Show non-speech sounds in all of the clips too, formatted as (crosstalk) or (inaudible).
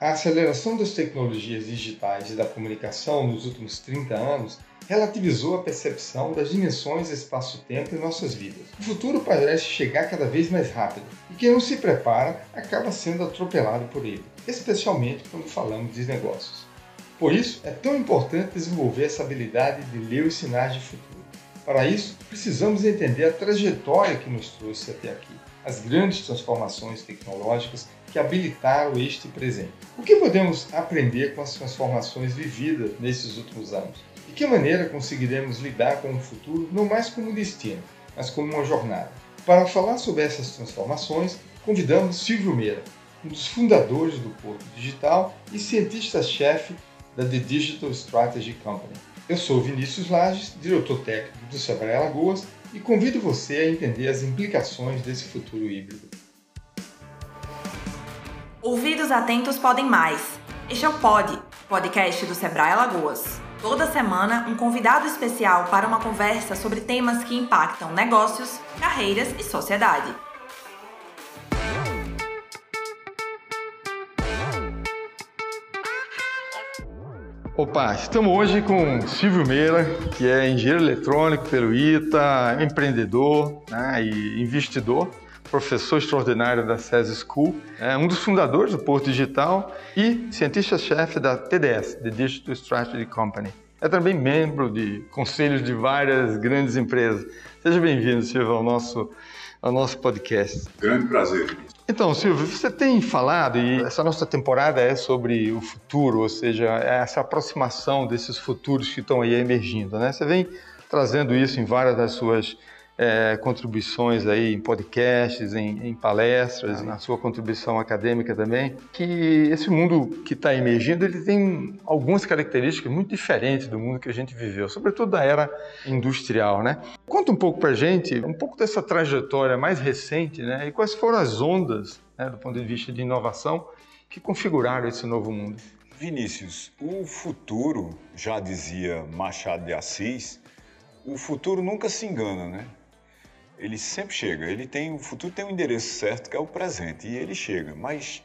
A aceleração das tecnologias digitais e da comunicação nos últimos 30 anos relativizou a percepção das dimensões espaço-tempo em nossas vidas. O futuro parece chegar cada vez mais rápido e quem não se prepara acaba sendo atropelado por ele, especialmente quando falamos de negócios. Por isso, é tão importante desenvolver essa habilidade de ler os sinais de futuro. Para isso, precisamos entender a trajetória que nos trouxe até aqui, as grandes transformações tecnológicas que habilitaram este presente. O que podemos aprender com as transformações vividas nesses últimos anos? De que maneira conseguiremos lidar com o futuro não mais como destino, mas como uma jornada? Para falar sobre essas transformações, convidamos Silvio Meira, um dos fundadores do Porto Digital e cientista-chefe da The Digital Strategy Company. Eu sou Vinícius Lages, diretor técnico do Sebrae Alagoas e convido você a entender as implicações desse futuro híbrido. Ouvidos atentos podem mais. Este é o Pod, podcast do Sebrae Alagoas. Toda semana, um convidado especial para uma conversa sobre temas que impactam negócios, carreiras e sociedade. Opa, estamos hoje com Silvio Meira, que é engenheiro eletrônico pelo ITA, empreendedor né, e investidor professor extraordinário da SES School, é um dos fundadores do Porto Digital e cientista-chefe da TDS, The Digital Strategy Company. É também membro de conselhos de várias grandes empresas. Seja bem-vindo, Silvio, ao nosso, ao nosso podcast. Grande prazer. Então, Silvio, você tem falado, e essa nossa temporada é sobre o futuro, ou seja, é essa aproximação desses futuros que estão aí emergindo. Né? Você vem trazendo isso em várias das suas é, contribuições aí em podcasts, em, em palestras, na sua contribuição acadêmica também, que esse mundo que está emergindo, ele tem algumas características muito diferentes do mundo que a gente viveu, sobretudo da era industrial, né? Conta um pouco para gente, um pouco dessa trajetória mais recente, né? E quais foram as ondas, né, do ponto de vista de inovação, que configuraram esse novo mundo? Vinícius, o futuro, já dizia Machado de Assis, o futuro nunca se engana, né? Ele sempre chega. Ele tem o futuro tem um endereço certo que é o presente e ele chega. Mas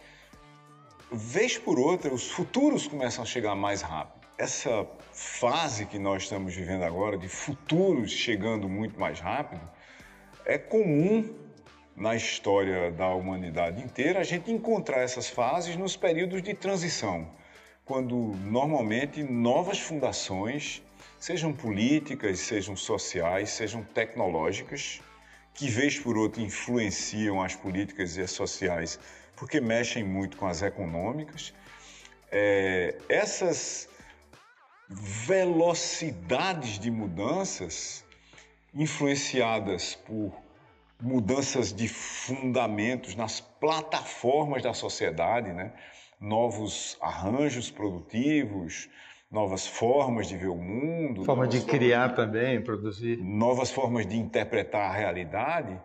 vez por outra os futuros começam a chegar mais rápido. Essa fase que nós estamos vivendo agora de futuros chegando muito mais rápido é comum na história da humanidade inteira a gente encontrar essas fases nos períodos de transição, quando normalmente novas fundações, sejam políticas, sejam sociais, sejam tecnológicas, que vez por outra influenciam as políticas e as sociais, porque mexem muito com as econômicas. É, essas velocidades de mudanças, influenciadas por mudanças de fundamentos nas plataformas da sociedade, né? novos arranjos produtivos, novas formas de ver o mundo. Forma de criar também, produzir. Novas formas de interpretar a realidade.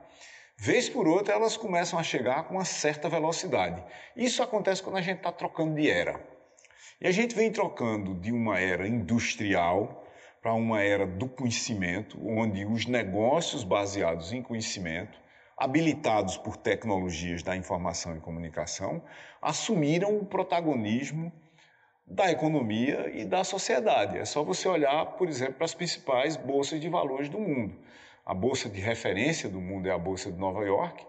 Vez por outra, elas começam a chegar com uma certa velocidade. Isso acontece quando a gente está trocando de era. E a gente vem trocando de uma era industrial para uma era do conhecimento, onde os negócios baseados em conhecimento, habilitados por tecnologias da informação e comunicação, assumiram o protagonismo da economia e da sociedade. É só você olhar, por exemplo, para as principais bolsas de valores do mundo. A bolsa de referência do mundo é a bolsa de Nova York.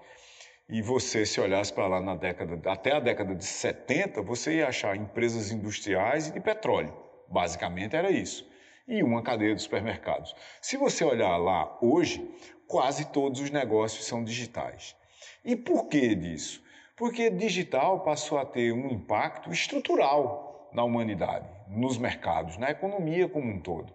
E você, se olhasse para lá na década, até a década de 70, você ia achar empresas industriais e de petróleo. Basicamente era isso. E uma cadeia de supermercados. Se você olhar lá hoje, quase todos os negócios são digitais. E por que disso? Porque digital passou a ter um impacto estrutural na humanidade, nos mercados, na economia como um todo.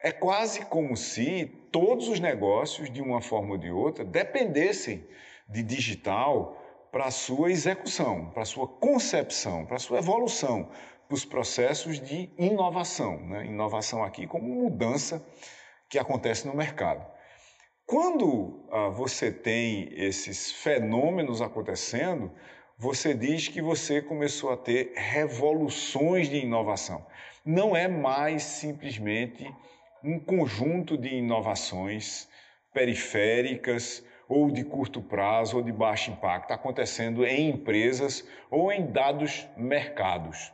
É quase como se todos os negócios, de uma forma ou de outra, dependessem de digital para a sua execução, para a sua concepção, para a sua evolução, para os processos de inovação. Né? Inovação aqui como mudança que acontece no mercado. Quando ah, você tem esses fenômenos acontecendo, você diz que você começou a ter revoluções de inovação. Não é mais simplesmente um conjunto de inovações periféricas ou de curto prazo ou de baixo impacto acontecendo em empresas ou em dados mercados.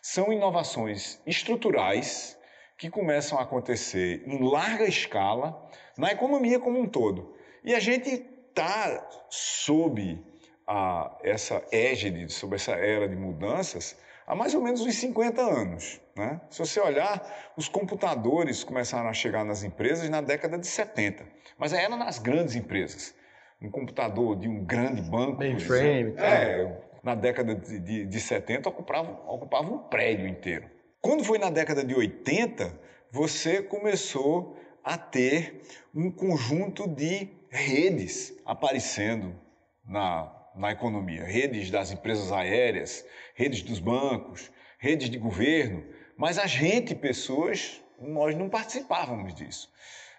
São inovações estruturais que começam a acontecer em larga escala na economia como um todo. E a gente está sob a, essa égide, sob essa era de mudanças, há mais ou menos uns 50 anos. Né? Se você olhar, os computadores começaram a chegar nas empresas na década de 70, mas era nas grandes empresas um computador de um grande banco. Mainframe. É, na década de, de, de 70 ocupava, ocupava um prédio inteiro. Quando foi na década de 80, você começou a ter um conjunto de redes aparecendo na, na economia. Redes das empresas aéreas, redes dos bancos, redes de governo. Mas a gente, pessoas, nós não participávamos disso.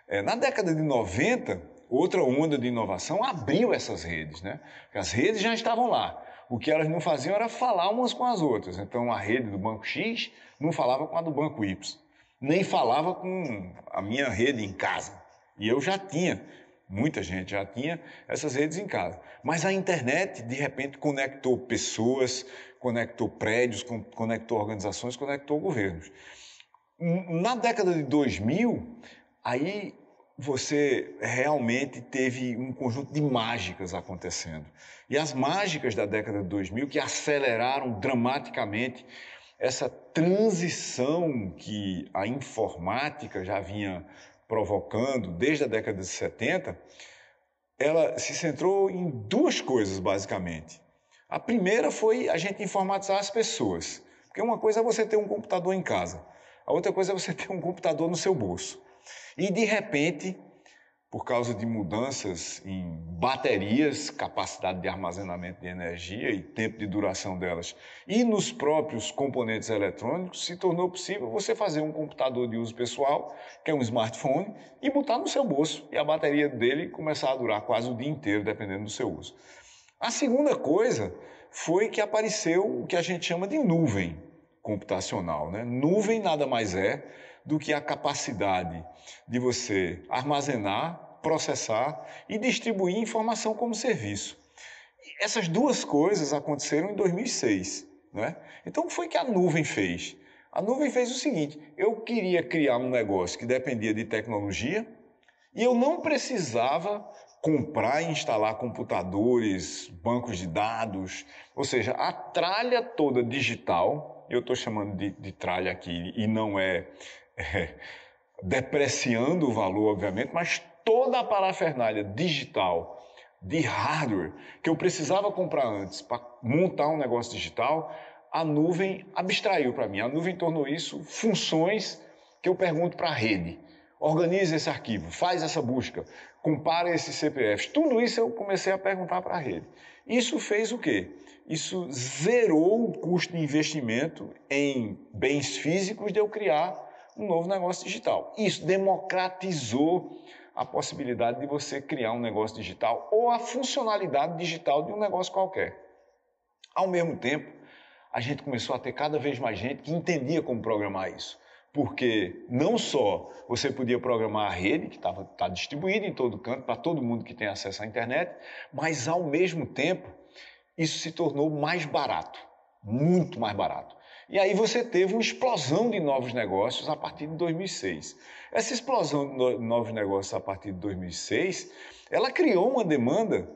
É, na década de 90, outra onda de inovação abriu essas redes, né? As redes já estavam lá. O que elas não faziam era falar umas com as outras. Então a rede do banco X não falava com a do banco Y, nem falava com a minha rede em casa. E eu já tinha, muita gente já tinha essas redes em casa. Mas a internet de repente conectou pessoas, conectou prédios, conectou organizações, conectou governos. Na década de 2000, aí você realmente teve um conjunto de mágicas acontecendo. E as mágicas da década de 2000 que aceleraram dramaticamente essa transição que a informática já vinha provocando desde a década de 70, ela se centrou em duas coisas basicamente. A primeira foi a gente informatizar as pessoas. Porque uma coisa é você ter um computador em casa, a outra coisa é você (laughs) ter um computador no seu bolso. E de repente, por causa de mudanças em baterias, capacidade de armazenamento de energia e tempo de duração delas, e nos próprios componentes eletrônicos, se tornou possível você fazer um computador de uso pessoal, que é um smartphone, e botar no seu bolso, e a bateria dele começar a durar quase o dia inteiro, dependendo do seu uso. A segunda coisa foi que apareceu o que a gente chama de nuvem computacional. Né? Nuvem nada mais é do que a capacidade de você armazenar, processar e distribuir informação como serviço. E essas duas coisas aconteceram em 2006. Né? Então, o que foi que a nuvem fez? A nuvem fez o seguinte: eu queria criar um negócio que dependia de tecnologia e eu não precisava comprar e instalar computadores, bancos de dados, ou seja, a tralha toda digital. Eu estou chamando de, de tralha aqui e não é (laughs) é, depreciando o valor, obviamente, mas toda a parafernália digital de hardware que eu precisava comprar antes para montar um negócio digital, a nuvem abstraiu para mim. A nuvem tornou isso funções que eu pergunto para a rede. Organize esse arquivo, faz essa busca, compara esses CPFs. Tudo isso eu comecei a perguntar para a rede. Isso fez o quê? Isso zerou o custo de investimento em bens físicos de eu criar um novo negócio digital. Isso democratizou a possibilidade de você criar um negócio digital ou a funcionalidade digital de um negócio qualquer. Ao mesmo tempo, a gente começou a ter cada vez mais gente que entendia como programar isso. Porque não só você podia programar a rede, que estava tá distribuída em todo canto, para todo mundo que tem acesso à internet, mas ao mesmo tempo, isso se tornou mais barato, muito mais barato. E aí você teve uma explosão de novos negócios a partir de 2006. Essa explosão de novos negócios a partir de 2006, ela criou uma demanda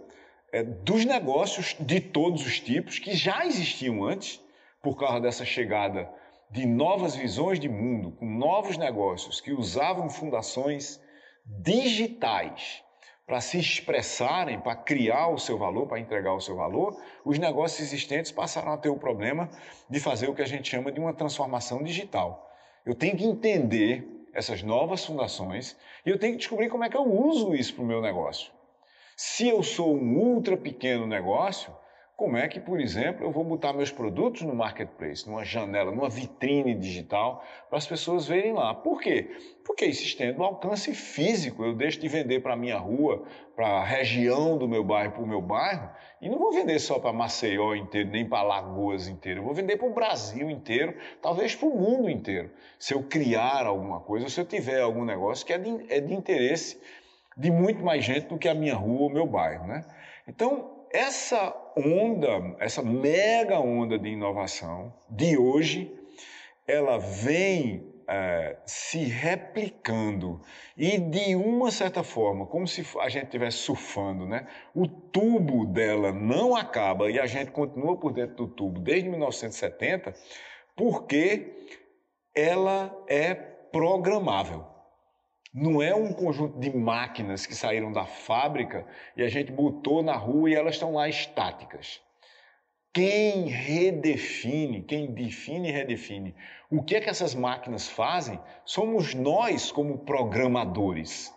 é, dos negócios de todos os tipos que já existiam antes, por causa dessa chegada de novas visões de mundo, com novos negócios que usavam fundações digitais para se expressarem, para criar o seu valor, para entregar o seu valor, os negócios existentes passaram a ter o problema de fazer o que a gente chama de uma transformação digital. Eu tenho que entender essas novas fundações e eu tenho que descobrir como é que eu uso isso para o meu negócio. Se eu sou um ultra pequeno negócio, como é que, por exemplo, eu vou botar meus produtos no marketplace, numa janela, numa vitrine digital, para as pessoas verem lá. Por quê? Porque isso o alcance físico. Eu deixo de vender para a minha rua, para a região do meu bairro, para o meu bairro, e não vou vender só para Maceió inteiro, nem para Lagoas inteiro. Eu vou vender para o Brasil inteiro, talvez para o mundo inteiro. Se eu criar alguma coisa, se eu tiver algum negócio que é de, é de interesse de muito mais gente do que a minha rua ou meu bairro, né? Então, essa onda, essa mega onda de inovação de hoje, ela vem é, se replicando e de uma certa forma, como se a gente estivesse surfando, né? O tubo dela não acaba e a gente continua por dentro do tubo desde 1970, porque ela é programável. Não é um conjunto de máquinas que saíram da fábrica e a gente botou na rua e elas estão lá estáticas. Quem redefine, quem define e redefine o que é que essas máquinas fazem somos nós como programadores.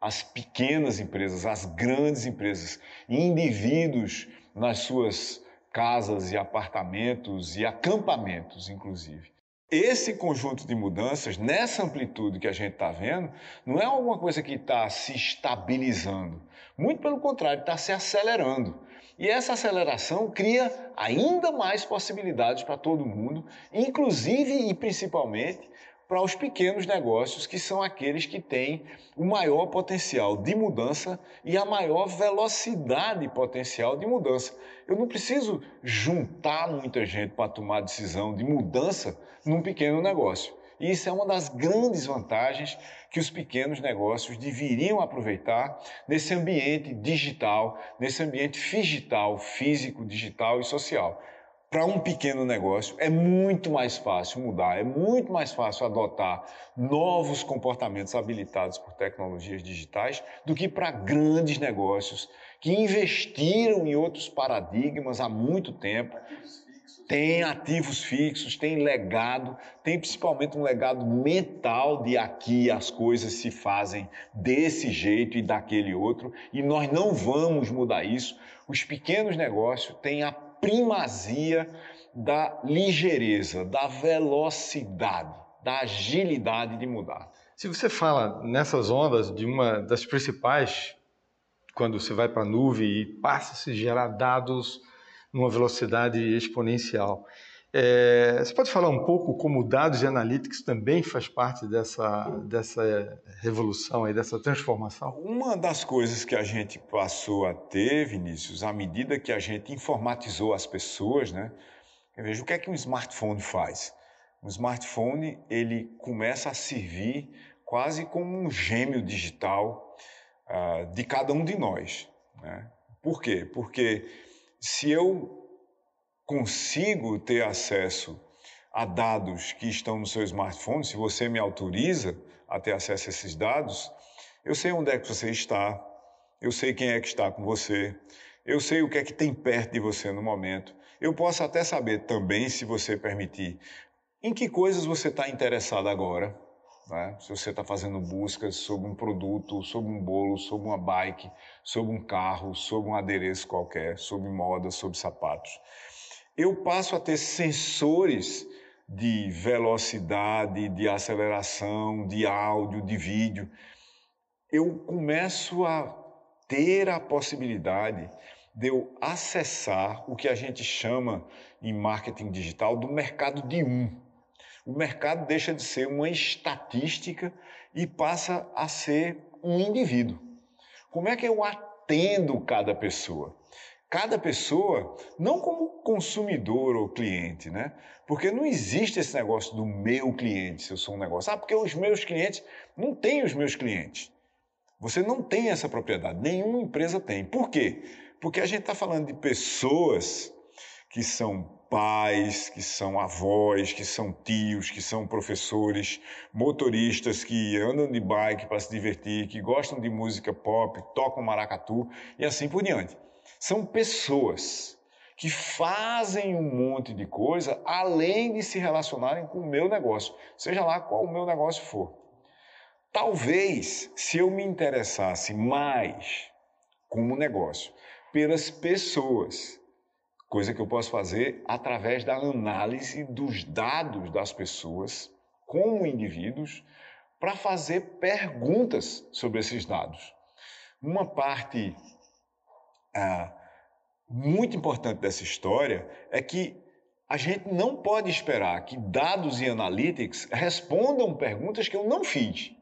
As pequenas empresas, as grandes empresas, indivíduos nas suas casas e apartamentos e acampamentos, inclusive. Esse conjunto de mudanças, nessa amplitude que a gente está vendo, não é alguma coisa que está se estabilizando. Muito pelo contrário, está se acelerando. E essa aceleração cria ainda mais possibilidades para todo mundo, inclusive e principalmente para os pequenos negócios, que são aqueles que têm o maior potencial de mudança e a maior velocidade potencial de mudança. Eu não preciso juntar muita gente para tomar decisão de mudança num pequeno negócio. E isso é uma das grandes vantagens que os pequenos negócios deveriam aproveitar nesse ambiente digital, nesse ambiente digital, físico, digital e social. Para um pequeno negócio é muito mais fácil mudar, é muito mais fácil adotar novos comportamentos habilitados por tecnologias digitais do que para grandes negócios que investiram em outros paradigmas há muito tempo tem ativos fixos, tem legado, tem principalmente um legado mental de aqui as coisas se fazem desse jeito e daquele outro, e nós não vamos mudar isso. Os pequenos negócios têm a primazia da ligeireza, da velocidade, da agilidade de mudar. Se você fala nessas ondas de uma das principais, quando você vai para a nuvem e passa a se gerar dados numa velocidade exponencial. É, você pode falar um pouco como dados e analytics também faz parte dessa, dessa revolução aí, dessa transformação? Uma das coisas que a gente passou a ter, Vinícius, à medida que a gente informatizou as pessoas, né? Veja, o que é que um smartphone faz? Um smartphone, ele começa a servir quase como um gêmeo digital uh, de cada um de nós, né? Por quê? Porque se eu consigo ter acesso a dados que estão no seu smartphone, se você me autoriza a ter acesso a esses dados, eu sei onde é que você está, eu sei quem é que está com você, eu sei o que é que tem perto de você no momento. Eu posso até saber também, se você permitir, em que coisas você está interessado agora. Né? Se você está fazendo buscas sobre um produto, sobre um bolo, sobre uma bike, sobre um carro, sobre um adereço qualquer, sobre moda, sobre sapatos. Eu passo a ter sensores de velocidade, de aceleração, de áudio, de vídeo. Eu começo a ter a possibilidade de eu acessar o que a gente chama em marketing digital do mercado de um o mercado deixa de ser uma estatística e passa a ser um indivíduo. Como é que eu atendo cada pessoa? Cada pessoa, não como consumidor ou cliente, né? Porque não existe esse negócio do meu cliente, se eu sou um negócio. Ah, porque os meus clientes não têm os meus clientes. Você não tem essa propriedade, nenhuma empresa tem. Por quê? Porque a gente está falando de pessoas que são pais, que são avós, que são tios, que são professores, motoristas que andam de bike para se divertir, que gostam de música pop, tocam maracatu e assim por diante. São pessoas que fazem um monte de coisa além de se relacionarem com o meu negócio, seja lá qual o meu negócio for. Talvez, se eu me interessasse mais como negócio pelas pessoas, coisa que eu posso fazer através da análise dos dados das pessoas como indivíduos para fazer perguntas sobre esses dados. Uma parte ah, muito importante dessa história é que a gente não pode esperar que dados e analytics respondam perguntas que eu não fiz.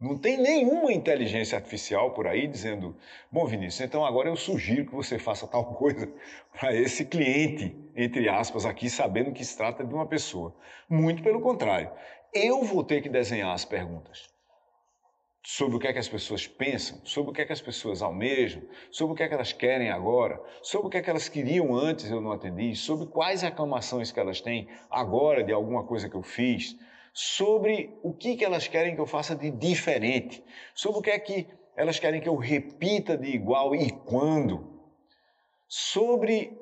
Não tem nenhuma inteligência artificial por aí dizendo: bom, Vinícius, então agora eu sugiro que você faça tal (laughs) coisa para esse cliente, entre aspas, aqui, sabendo que se trata de uma pessoa. Muito pelo contrário. Eu vou ter que desenhar as perguntas sobre o que é que as pessoas pensam, sobre o que é que as pessoas almejam, sobre o que é que elas querem agora, sobre o que é que elas queriam antes eu não atendi, sobre quais reclamações que elas têm agora de alguma coisa que eu fiz, sobre o que, que elas querem que eu faça de diferente, sobre o que é que elas querem que eu repita de igual e quando, sobre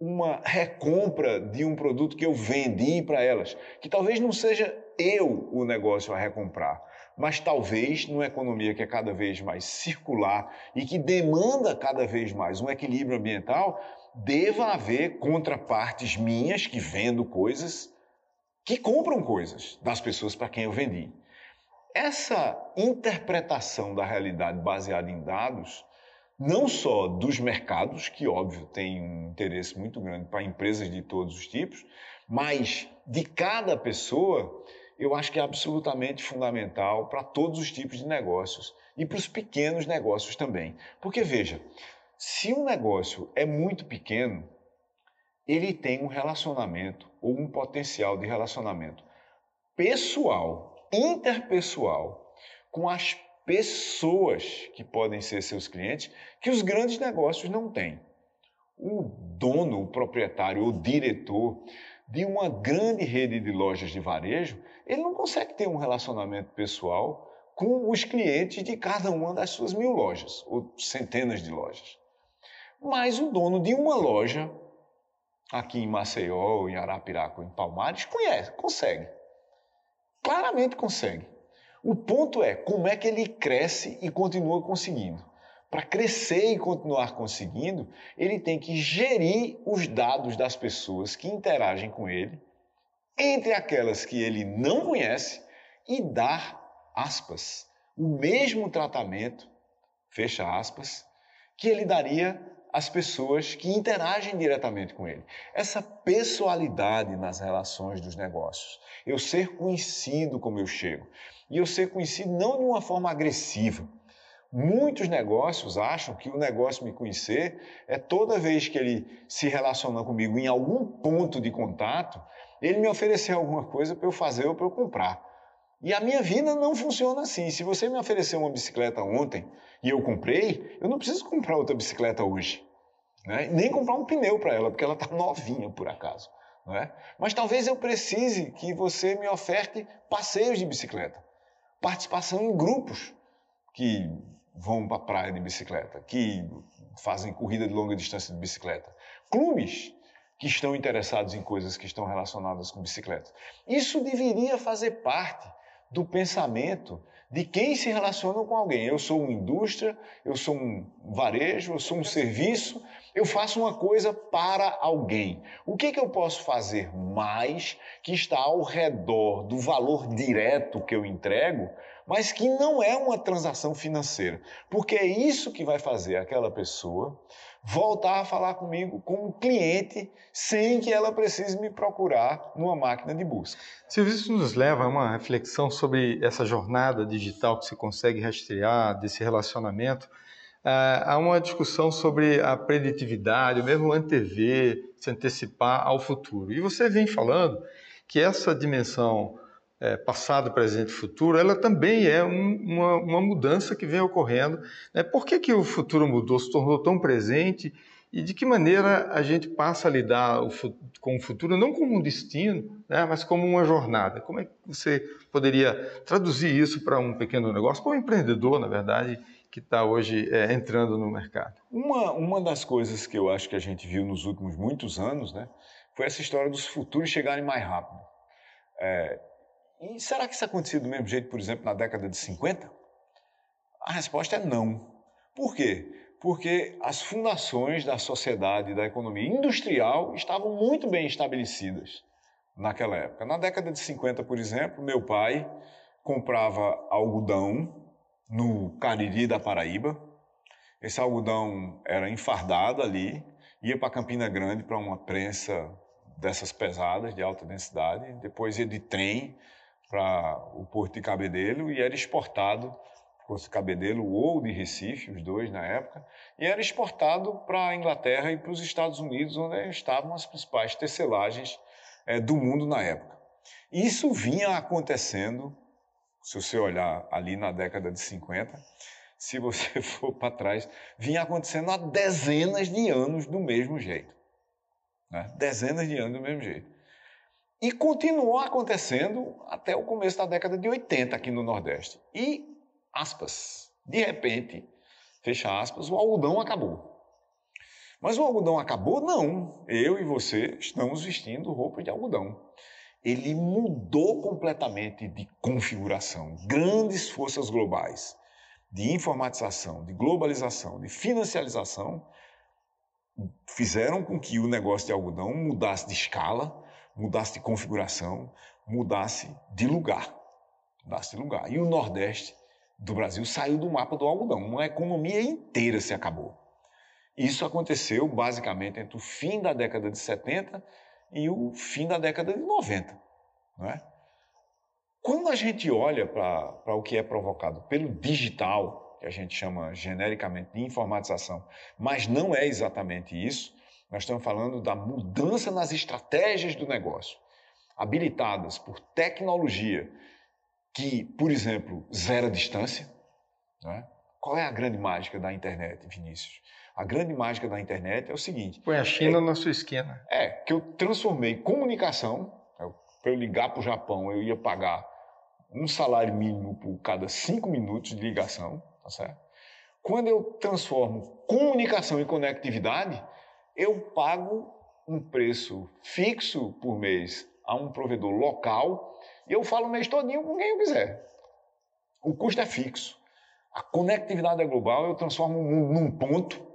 uma recompra de um produto que eu vendi para elas, que talvez não seja eu o negócio a recomprar, mas talvez numa economia que é cada vez mais circular e que demanda cada vez mais um equilíbrio ambiental, deva haver contrapartes minhas que vendo coisas que compram coisas das pessoas para quem eu vendi. Essa interpretação da realidade baseada em dados, não só dos mercados, que óbvio tem um interesse muito grande para empresas de todos os tipos, mas de cada pessoa, eu acho que é absolutamente fundamental para todos os tipos de negócios e para os pequenos negócios também. Porque veja, se um negócio é muito pequeno, ele tem um relacionamento ou um potencial de relacionamento pessoal, interpessoal, com as pessoas que podem ser seus clientes, que os grandes negócios não têm. O dono, o proprietário, o diretor de uma grande rede de lojas de varejo, ele não consegue ter um relacionamento pessoal com os clientes de cada uma das suas mil lojas, ou centenas de lojas. Mas o dono de uma loja aqui em Maceió, em Arapiraca, em Palmares, conhece, consegue. Claramente consegue. O ponto é como é que ele cresce e continua conseguindo. Para crescer e continuar conseguindo, ele tem que gerir os dados das pessoas que interagem com ele, entre aquelas que ele não conhece, e dar, aspas, o mesmo tratamento, fecha aspas, que ele daria as pessoas que interagem diretamente com ele. Essa pessoalidade nas relações dos negócios. Eu ser conhecido como eu chego. E eu ser conhecido não de uma forma agressiva. Muitos negócios acham que o negócio me conhecer é toda vez que ele se relaciona comigo em algum ponto de contato, ele me oferecer alguma coisa para eu fazer ou para eu comprar. E a minha vida não funciona assim. Se você me ofereceu uma bicicleta ontem e eu comprei, eu não preciso comprar outra bicicleta hoje. Né? Nem comprar um pneu para ela, porque ela está (laughs) novinha por acaso. É? Mas talvez eu precise que você me oferte passeios de bicicleta, participação em grupos que vão para a praia de bicicleta, que fazem corrida de longa distância de bicicleta, clubes que estão interessados em coisas que estão relacionadas com bicicleta. Isso deveria fazer parte do pensamento de quem se relaciona com alguém. Eu sou uma indústria, eu sou um varejo, eu sou um serviço, eu faço uma coisa para alguém. O que, que eu posso fazer mais que está ao redor do valor direto que eu entrego, mas que não é uma transação financeira? Porque é isso que vai fazer aquela pessoa voltar a falar comigo como cliente sem que ela precise me procurar numa máquina de busca. Isso nos leva a uma reflexão sobre essa jornada digital que se consegue rastrear, desse relacionamento. Uh, há uma discussão sobre a preditividade, mesmo antever, se antecipar ao futuro. E você vem falando que essa dimensão é, passado, presente e futuro, ela também é um, uma, uma, mudança que vem ocorrendo. Né? Por que, que o futuro mudou, se tornou tão presente e de que maneira a gente passa a lidar o, com o futuro, não como um destino, né? mas como uma jornada? Como é que você poderia traduzir isso para um pequeno negócio, para um empreendedor, na verdade, que está hoje é, entrando no mercado? Uma, uma das coisas que eu acho que a gente viu nos últimos muitos anos né, foi essa história dos futuros chegarem mais rápido. É, e será que isso acontecia do mesmo jeito, por exemplo, na década de 50? A resposta é não. Por quê? Porque as fundações da sociedade, da economia industrial estavam muito bem estabelecidas naquela época. Na década de 50, por exemplo, meu pai comprava algodão no Cariri da Paraíba. Esse algodão era enfardado ali, ia para Campina Grande para uma prensa dessas pesadas, de alta densidade, depois ia de trem para o Porto de Cabedelo e era exportado, Porto de Cabedelo ou de Recife, os dois na época, e era exportado para a Inglaterra e para os Estados Unidos, onde estavam as principais tecelagens é, do mundo na época. Isso vinha acontecendo, se você olhar ali na década de 50, se você (laughs) for para trás, vinha acontecendo há dezenas de anos do mesmo jeito. Né? Dezenas de anos do mesmo jeito. E continuou acontecendo até o começo da década de 80 aqui no Nordeste. E, aspas, de repente, fecha aspas, o algodão acabou. Mas o algodão acabou? Não. Eu e você estamos vestindo roupa de algodão. Ele mudou completamente de configuração. Grandes forças globais de informatização, de globalização, de financiarização fizeram com que o negócio de algodão mudasse de escala, mudasse de configuração, mudasse de lugar. Mudasse de lugar. E o Nordeste do Brasil saiu do mapa do algodão. Uma economia inteira se acabou. Isso aconteceu basicamente entre o fim da década de 70 e o fim da década de 90. Não é? Quando a gente olha para o que é provocado pelo digital, que a gente chama genericamente de informatização, mas não é exatamente isso, nós estamos falando da mudança nas estratégias do negócio, habilitadas por tecnologia que, por exemplo, zera distância. Né? Qual é a grande mágica da internet, Vinícius? A grande mágica da internet é o seguinte: põe a China é, na sua esquina. É, que eu transformei comunicação. Para eu ligar para o Japão, eu ia pagar um salário mínimo por cada cinco minutos de ligação, tá certo? Quando eu transformo comunicação em conectividade, eu pago um preço fixo por mês a um provedor local e eu falo o mês todinho com quem eu quiser. O custo é fixo. A conectividade é global, eu transformo o mundo num ponto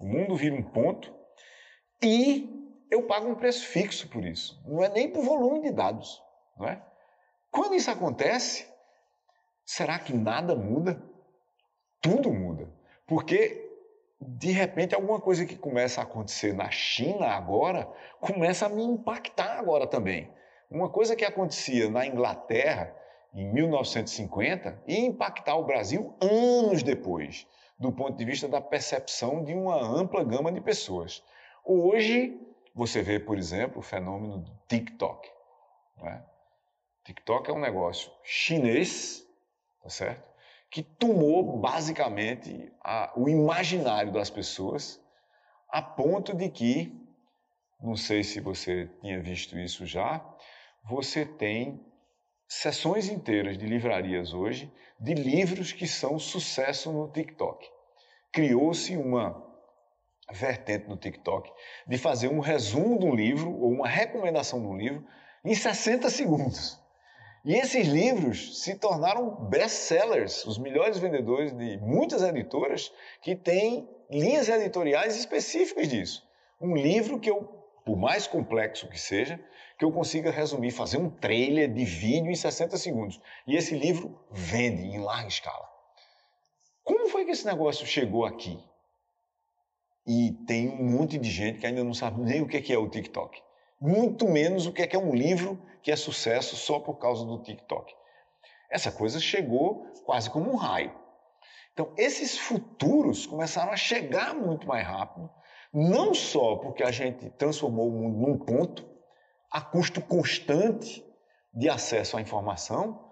o mundo vira um ponto e eu pago um preço fixo por isso. Não é nem por volume de dados, não é? Quando isso acontece, será que nada muda? Tudo muda. Porque de repente alguma coisa que começa a acontecer na China agora começa a me impactar agora também. Uma coisa que acontecia na Inglaterra em 1950 ia impactar o Brasil anos depois do ponto de vista da percepção de uma ampla gama de pessoas. Hoje, você vê, por exemplo, o fenômeno do TikTok. Né? TikTok é um negócio chinês, tá certo? Que tomou basicamente a, o imaginário das pessoas, a ponto de que, não sei se você tinha visto isso já, você tem sessões inteiras de livrarias hoje de livros que são sucesso no TikTok. Criou-se uma vertente no TikTok de fazer um resumo de um livro ou uma recomendação de um livro em 60 segundos. E esses livros se tornaram best-sellers, os melhores vendedores de muitas editoras que têm linhas editoriais específicas disso. Um livro que eu, por mais complexo que seja, que eu consiga resumir, fazer um trailer de vídeo em 60 segundos. E esse livro vende em larga escala. Como foi que esse negócio chegou aqui? E tem um monte de gente que ainda não sabe nem o que é o TikTok. Muito menos o que é um livro que é sucesso só por causa do TikTok. Essa coisa chegou quase como um raio. Então, esses futuros começaram a chegar muito mais rápido, não só porque a gente transformou o mundo num ponto, a custo constante de acesso à informação,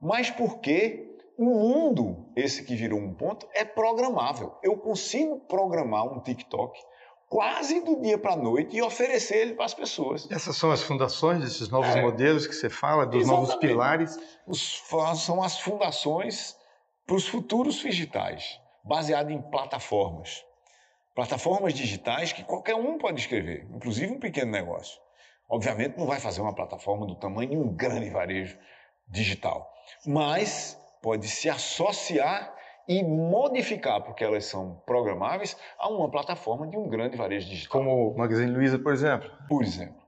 mas porque o mundo, esse que virou um ponto, é programável. Eu consigo programar um TikTok quase do dia para a noite e oferecer ele para as pessoas. Essas são as fundações desses novos é. modelos que você fala, dos Exatamente. novos pilares? Os, são as fundações para os futuros digitais, baseado em plataformas. Plataformas digitais que qualquer um pode escrever, inclusive um pequeno negócio. Obviamente não vai fazer uma plataforma do tamanho de um grande varejo digital, mas pode se associar e modificar, porque elas são programáveis, a uma plataforma de um grande varejo digital. Como o Magazine Luiza, por exemplo? Por exemplo.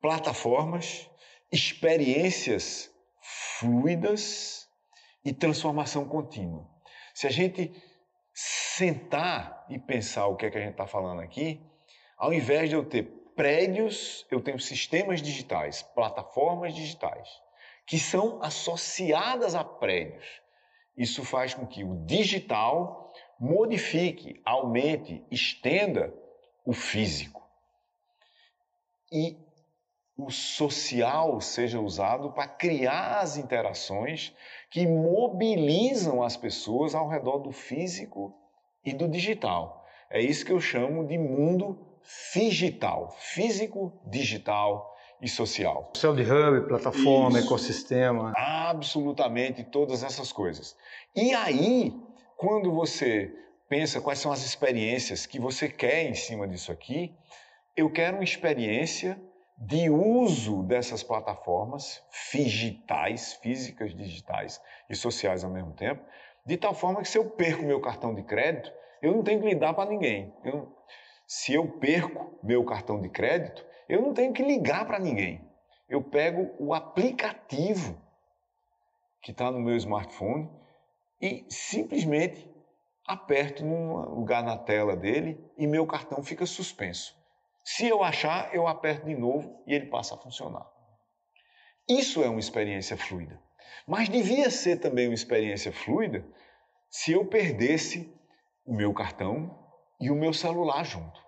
Plataformas, experiências fluidas e transformação contínua. Se a gente sentar e pensar o que é que a gente está falando aqui, ao invés de eu ter prédios, eu tenho sistemas digitais, plataformas digitais, que são associadas a prédios. Isso faz com que o digital modifique, aumente, estenda o físico. E o social seja usado para criar as interações que mobilizam as pessoas ao redor do físico e do digital. É isso que eu chamo de mundo digital, físico, digital e social. Céu de hub, plataforma, isso. ecossistema. Absolutamente todas essas coisas. E aí, quando você pensa quais são as experiências que você quer em cima disso aqui, eu quero uma experiência de uso dessas plataformas digitais, físicas, digitais e sociais ao mesmo tempo, de tal forma que se eu perco meu cartão de crédito, eu não tenho que ligar para ninguém. Eu, se eu perco meu cartão de crédito, eu não tenho que ligar para ninguém. Eu pego o aplicativo que está no meu smartphone e simplesmente aperto num lugar na tela dele e meu cartão fica suspenso. Se eu achar, eu aperto de novo e ele passa a funcionar. Isso é uma experiência fluida. Mas devia ser também uma experiência fluida se eu perdesse o meu cartão e o meu celular junto.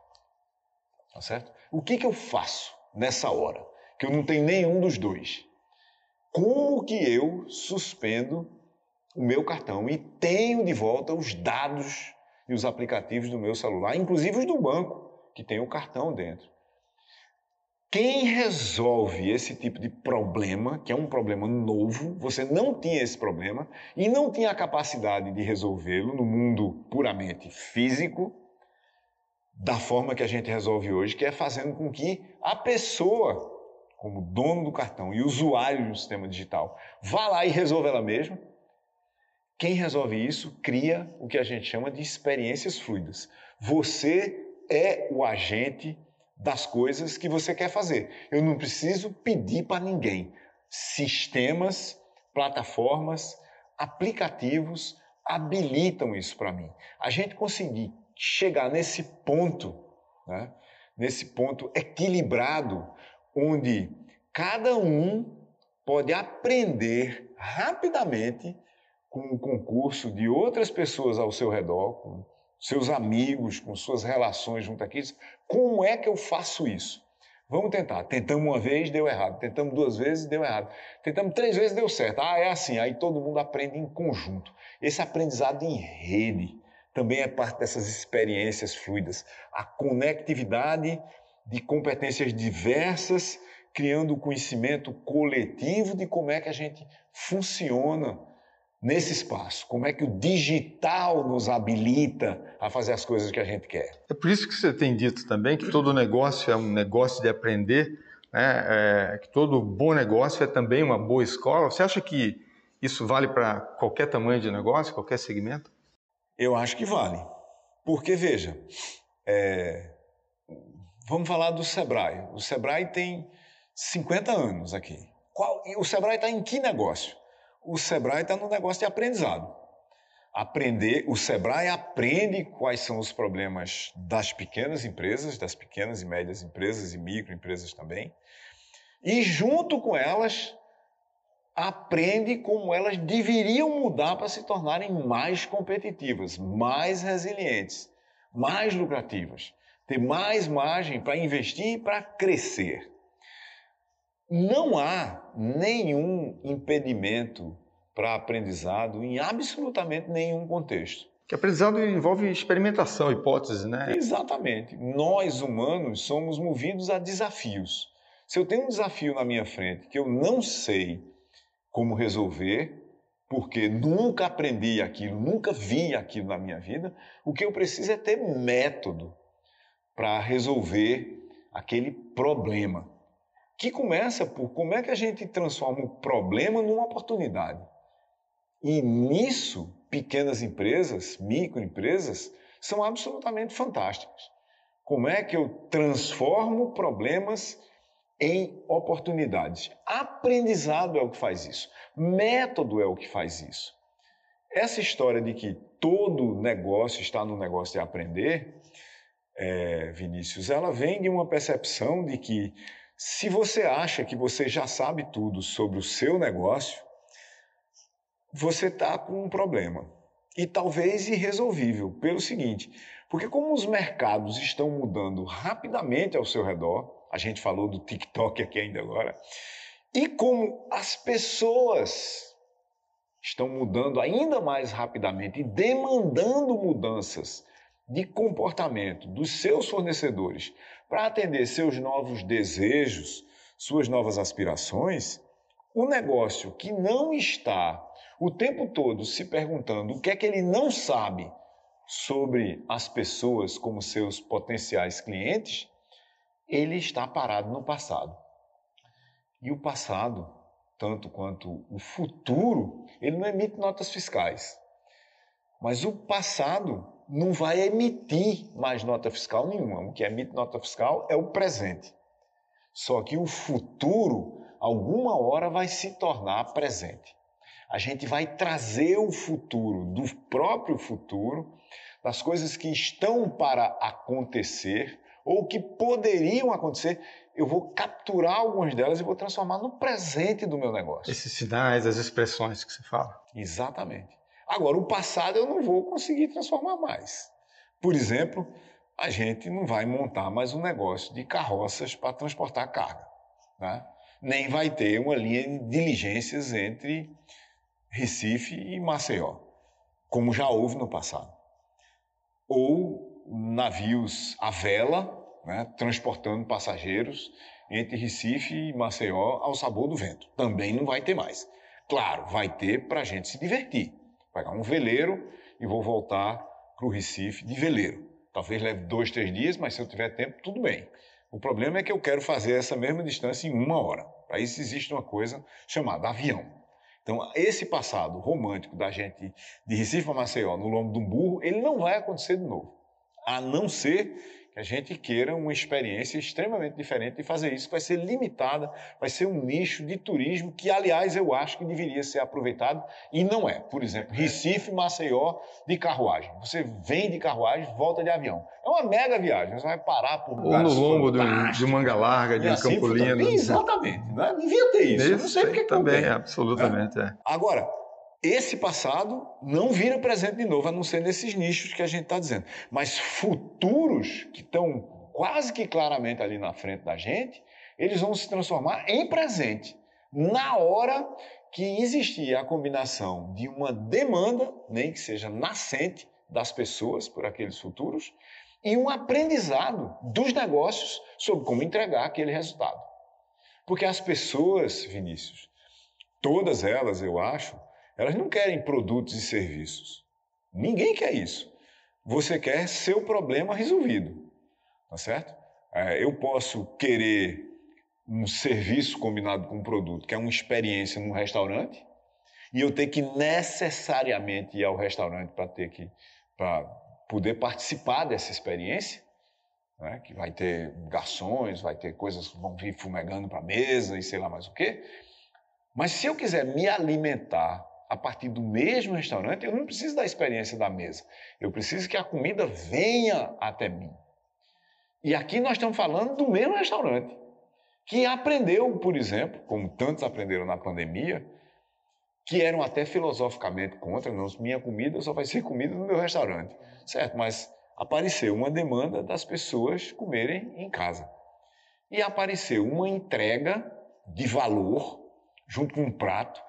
Tá certo? O que, que eu faço nessa hora? Que eu não tenho nenhum dos dois. Como que eu suspendo o meu cartão e tenho de volta os dados e os aplicativos do meu celular, inclusive os do banco, que tem o cartão dentro. Quem resolve esse tipo de problema, que é um problema novo, você não tinha esse problema e não tinha a capacidade de resolvê-lo no mundo puramente físico, da forma que a gente resolve hoje, que é fazendo com que a pessoa, como dono do cartão e usuário do sistema digital, vá lá e resolva ela mesma. Quem resolve isso cria o que a gente chama de experiências fluidas. Você é o agente das coisas que você quer fazer. Eu não preciso pedir para ninguém. Sistemas, plataformas, aplicativos habilitam isso para mim. A gente conseguir chegar nesse ponto, né, nesse ponto equilibrado, onde cada um pode aprender rapidamente com o concurso de outras pessoas ao seu redor, com seus amigos, com suas relações junto aqui. Como é que eu faço isso? Vamos tentar. Tentamos uma vez, deu errado. Tentamos duas vezes, deu errado. Tentamos três vezes, deu certo. Ah, é assim. Aí todo mundo aprende em conjunto. Esse aprendizado em rede também é parte dessas experiências fluidas. A conectividade de competências diversas, criando conhecimento coletivo de como é que a gente funciona nesse espaço? Como é que o digital nos habilita a fazer as coisas que a gente quer? É por isso que você tem dito também que todo negócio é um negócio de aprender, né? É, que todo bom negócio é também uma boa escola. Você acha que isso vale para qualquer tamanho de negócio, qualquer segmento? Eu acho que vale. Porque, veja, é... vamos falar do Sebrae. O Sebrae tem 50 anos aqui. Qual... o Sebrae está em que negócio? O Sebrae está no negócio de aprendizado. Aprender, o Sebrae aprende quais são os problemas das pequenas empresas, das pequenas e médias empresas e microempresas também, e junto com elas aprende como elas deveriam mudar para se tornarem mais competitivas, mais resilientes, mais lucrativas, ter mais margem para investir e para crescer não há nenhum impedimento para aprendizado em absolutamente nenhum contexto. Que aprendizado envolve experimentação, hipótese, né? Exatamente. Nós humanos somos movidos a desafios. Se eu tenho um desafio na minha frente que eu não sei como resolver, porque nunca aprendi aquilo, nunca vi aquilo na minha vida, o que eu preciso é ter método para resolver aquele problema que começa por como é que a gente transforma o problema numa oportunidade. E nisso, pequenas empresas, microempresas, são absolutamente fantásticas. Como é que eu transformo problemas em oportunidades? Aprendizado é o que faz isso. Método é o que faz isso. Essa história de que todo negócio está no negócio de aprender, é, Vinícius, ela vem de uma percepção de que Se você acha que você já sabe tudo sobre o seu negócio, você está com um problema. E talvez irresolvível, pelo seguinte: porque, como os mercados estão mudando rapidamente ao seu redor, a gente falou do TikTok aqui ainda agora, e como as pessoas estão mudando ainda mais rapidamente e demandando mudanças de comportamento dos seus fornecedores para atender seus novos desejos, suas novas aspirações, o negócio que não está o tempo todo se perguntando o que é que ele não sabe sobre as pessoas como seus potenciais clientes, ele está parado no passado. E o passado, tanto quanto o futuro, ele não emite notas fiscais. Mas o passado não vai emitir mais nota fiscal nenhuma. O que emite nota fiscal é o presente. Só que o futuro, alguma hora, vai se tornar presente. A gente vai trazer o futuro do próprio futuro, das coisas que estão para acontecer ou que poderiam acontecer. Eu vou capturar algumas delas e vou transformar no presente do meu negócio. Esses sinais, as expressões que você fala. Exatamente. Agora, o passado eu não vou conseguir transformar mais. Por exemplo, a gente não vai montar mais um negócio de carroças para transportar carga. Né? Nem vai ter uma linha de diligências entre Recife e Maceió, como já houve no passado. Ou navios à vela, né, transportando passageiros entre Recife e Maceió ao sabor do vento. Também não vai ter mais. Claro, vai ter para a gente se divertir. Pegar um veleiro e vou voltar para o Recife de veleiro. Talvez leve dois, três dias, mas se eu tiver tempo, tudo bem. O problema é que eu quero fazer essa mesma distância em uma hora. Para isso existe uma coisa chamada avião. Então, esse passado romântico da gente de Recife a Maceió no lombo de um burro, ele não vai acontecer de novo. A não ser que a gente queira uma experiência extremamente diferente e fazer isso vai ser limitada, vai ser um nicho de turismo que, aliás, eu acho que deveria ser aproveitado e não é. Por exemplo, Recife, Maceió de carruagem. Você vem de carruagem, volta de avião. É uma mega viagem, você vai parar por Ou no lombo de, de manga larga, de um assim, Campolino. Exatamente, né? devia ter isso. Esse, não sei porque também, absolutamente. É. Agora, esse passado não vira presente de novo, a não ser nesses nichos que a gente está dizendo. Mas futuros que estão quase que claramente ali na frente da gente, eles vão se transformar em presente. Na hora que existir a combinação de uma demanda, nem que seja nascente, das pessoas por aqueles futuros, e um aprendizado dos negócios sobre como entregar aquele resultado. Porque as pessoas, Vinícius, todas elas, eu acho, elas não querem produtos e serviços. Ninguém quer isso. Você quer seu problema resolvido, tá certo? É, eu posso querer um serviço combinado com um produto, que é uma experiência num restaurante, e eu ter que necessariamente ir ao restaurante para ter que para poder participar dessa experiência, né? que vai ter garçons, vai ter coisas que vão vir fumegando para a mesa e sei lá mais o quê. Mas se eu quiser me alimentar a partir do mesmo restaurante, eu não preciso da experiência da mesa. Eu preciso que a comida venha até mim. E aqui nós estamos falando do mesmo restaurante, que aprendeu, por exemplo, como tantos aprenderam na pandemia, que eram até filosoficamente contra, não, minha comida só vai ser comida no meu restaurante. Certo, mas apareceu uma demanda das pessoas comerem em casa. E apareceu uma entrega de valor junto com um prato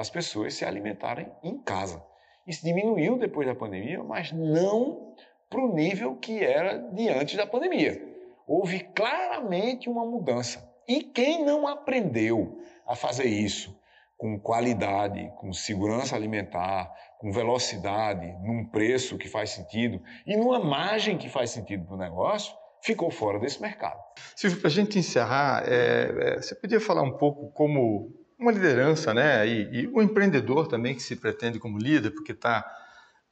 das pessoas se alimentarem em casa. Isso diminuiu depois da pandemia, mas não para o nível que era de antes da pandemia. Houve claramente uma mudança. E quem não aprendeu a fazer isso com qualidade, com segurança alimentar, com velocidade, num preço que faz sentido e numa margem que faz sentido para o negócio, ficou fora desse mercado. Silvio, para a gente encerrar, é, é, você podia falar um pouco como uma liderança, né? E, e empreendedor também que se pretende como líder, porque está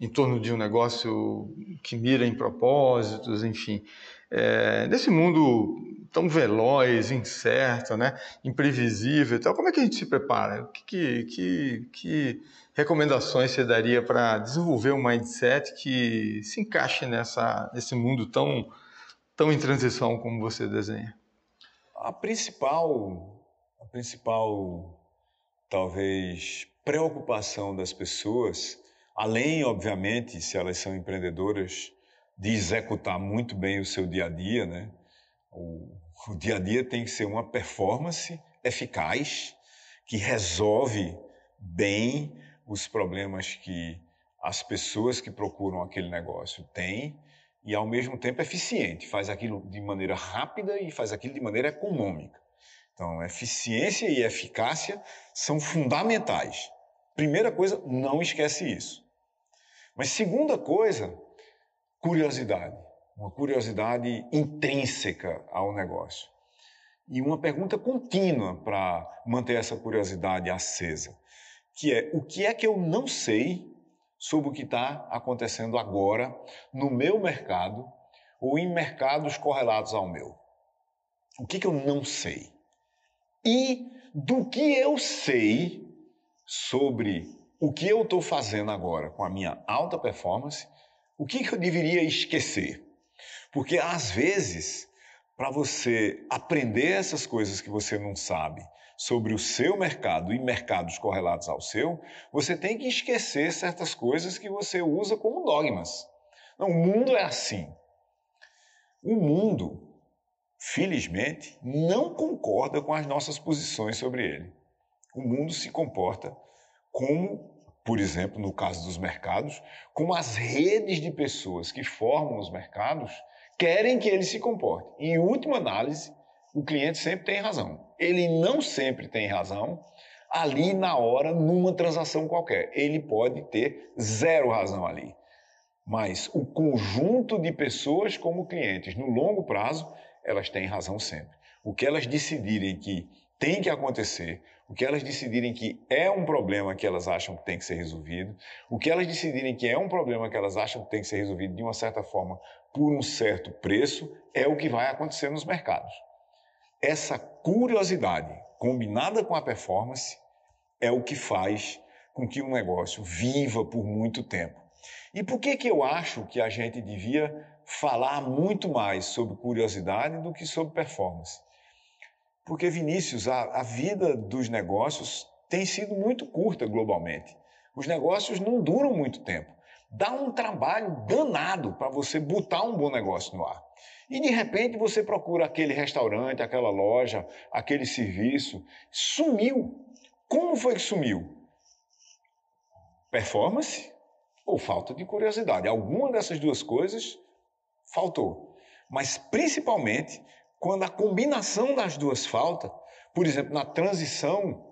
em torno de um negócio que mira em propósitos, enfim. É, nesse mundo tão veloz, incerto, né, imprevisível e tal, como é que a gente se prepara? Que, que, que recomendações você daria para desenvolver um mindset que se encaixe nessa, nesse mundo tão, tão em transição como você desenha? A principal, a principal, talvez, preocupação das pessoas, além, obviamente, se elas são empreendedoras, de executar muito bem o seu dia a dia, né? O, o dia a dia tem que ser uma performance eficaz que resolve bem os problemas que as pessoas que procuram aquele negócio têm e ao mesmo tempo eficiente, faz aquilo de maneira rápida e faz aquilo de maneira econômica. Então, eficiência e eficácia são fundamentais. Primeira coisa, não esquece isso. Mas segunda coisa, curiosidade. Uma curiosidade intrínseca ao negócio. E uma pergunta contínua para manter essa curiosidade acesa, que é o que é que eu não sei sobre o que está acontecendo agora no meu mercado ou em mercados correlatos ao meu. O que, que eu não sei? E do que eu sei sobre o que eu estou fazendo agora com a minha alta performance, o que, que eu deveria esquecer? Porque às vezes, para você aprender essas coisas que você não sabe sobre o seu mercado e mercados correlatos ao seu, você tem que esquecer certas coisas que você usa como dogmas. Não, o mundo é assim. O mundo, felizmente, não concorda com as nossas posições sobre ele. O mundo se comporta como, por exemplo, no caso dos mercados, como as redes de pessoas que formam os mercados querem que ele se comporte. Em última análise, o cliente sempre tem razão. Ele não sempre tem razão ali na hora, numa transação qualquer. Ele pode ter zero razão ali. Mas o conjunto de pessoas como clientes, no longo prazo, elas têm razão sempre. O que elas decidirem que tem que acontecer, o que elas decidirem que é um problema que elas acham que tem que ser resolvido, o que elas decidirem que é um problema que elas acham que tem que ser resolvido de uma certa forma por um certo preço, é o que vai acontecer nos mercados. Essa curiosidade combinada com a performance é o que faz com que um negócio viva por muito tempo. E por que, que eu acho que a gente devia falar muito mais sobre curiosidade do que sobre performance? Porque, Vinícius, a, a vida dos negócios tem sido muito curta globalmente. Os negócios não duram muito tempo. Dá um trabalho danado para você botar um bom negócio no ar. E de repente você procura aquele restaurante, aquela loja, aquele serviço, sumiu. Como foi que sumiu? Performance ou falta de curiosidade? Alguma dessas duas coisas faltou. Mas principalmente quando a combinação das duas falta, por exemplo, na transição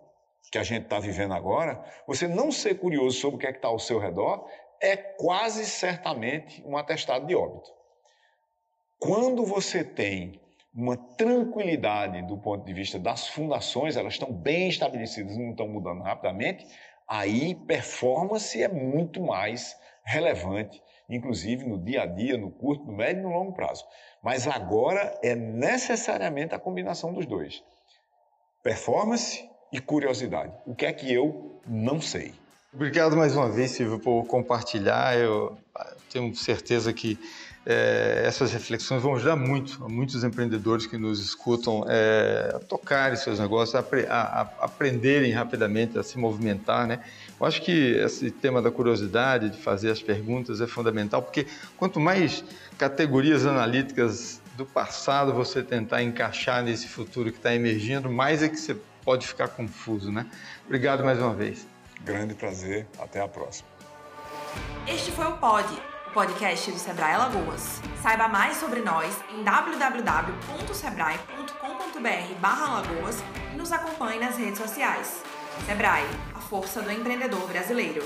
que a gente está vivendo agora, você não ser curioso sobre o que é está ao seu redor é quase certamente um atestado de óbito. Quando você tem uma tranquilidade do ponto de vista das fundações, elas estão bem estabelecidas, não estão mudando rapidamente, aí performance é muito mais relevante, inclusive no dia a dia, no curto, no médio e no longo prazo. Mas agora é necessariamente a combinação dos dois: performance e curiosidade. O que é que eu não sei? Obrigado mais uma vez, Silvio, por compartilhar. Eu tenho certeza que é, essas reflexões vão ajudar muito a muitos empreendedores que nos escutam é, a tocarem seus negócios, a, a, a, aprenderem rapidamente a se movimentar, né? Eu acho que esse tema da curiosidade, de fazer as perguntas, é fundamental, porque quanto mais categorias analíticas do passado você tentar encaixar nesse futuro que está emergindo, mais é que você pode ficar confuso, né? Obrigado mais uma vez. Grande prazer, até a próxima. Este foi o Pod podcast do Sebrae Alagoas. Saiba mais sobre nós em www.sebrae.com.br/alagoas e nos acompanhe nas redes sociais. Sebrae, a força do empreendedor brasileiro.